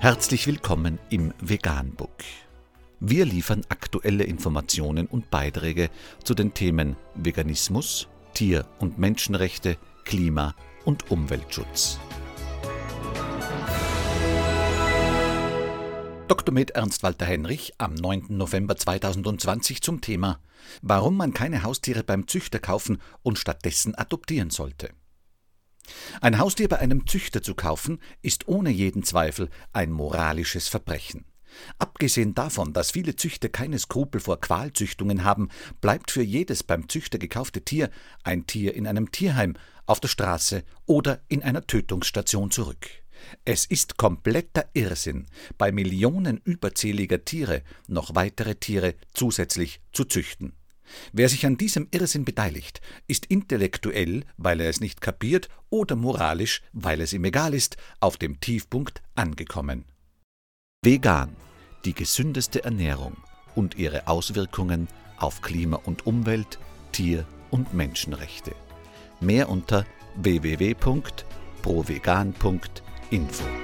Herzlich willkommen im Veganbook. Wir liefern aktuelle Informationen und Beiträge zu den Themen Veganismus, Tier- und Menschenrechte, Klima- und Umweltschutz. Dr. Med Ernst Walter Henrich am 9. November 2020 zum Thema Warum man keine Haustiere beim Züchter kaufen und stattdessen adoptieren sollte. Ein Haustier bei einem Züchter zu kaufen, ist ohne jeden Zweifel ein moralisches Verbrechen. Abgesehen davon, dass viele Züchter keine Skrupel vor Qualzüchtungen haben, bleibt für jedes beim Züchter gekaufte Tier ein Tier in einem Tierheim, auf der Straße oder in einer Tötungsstation zurück. Es ist kompletter Irrsinn, bei Millionen überzähliger Tiere noch weitere Tiere zusätzlich zu züchten. Wer sich an diesem Irrsinn beteiligt, ist intellektuell, weil er es nicht kapiert, oder moralisch, weil es ihm egal ist, auf dem Tiefpunkt angekommen. Vegan, die gesündeste Ernährung und ihre Auswirkungen auf Klima und Umwelt, Tier- und Menschenrechte. Mehr unter www.provegan.info.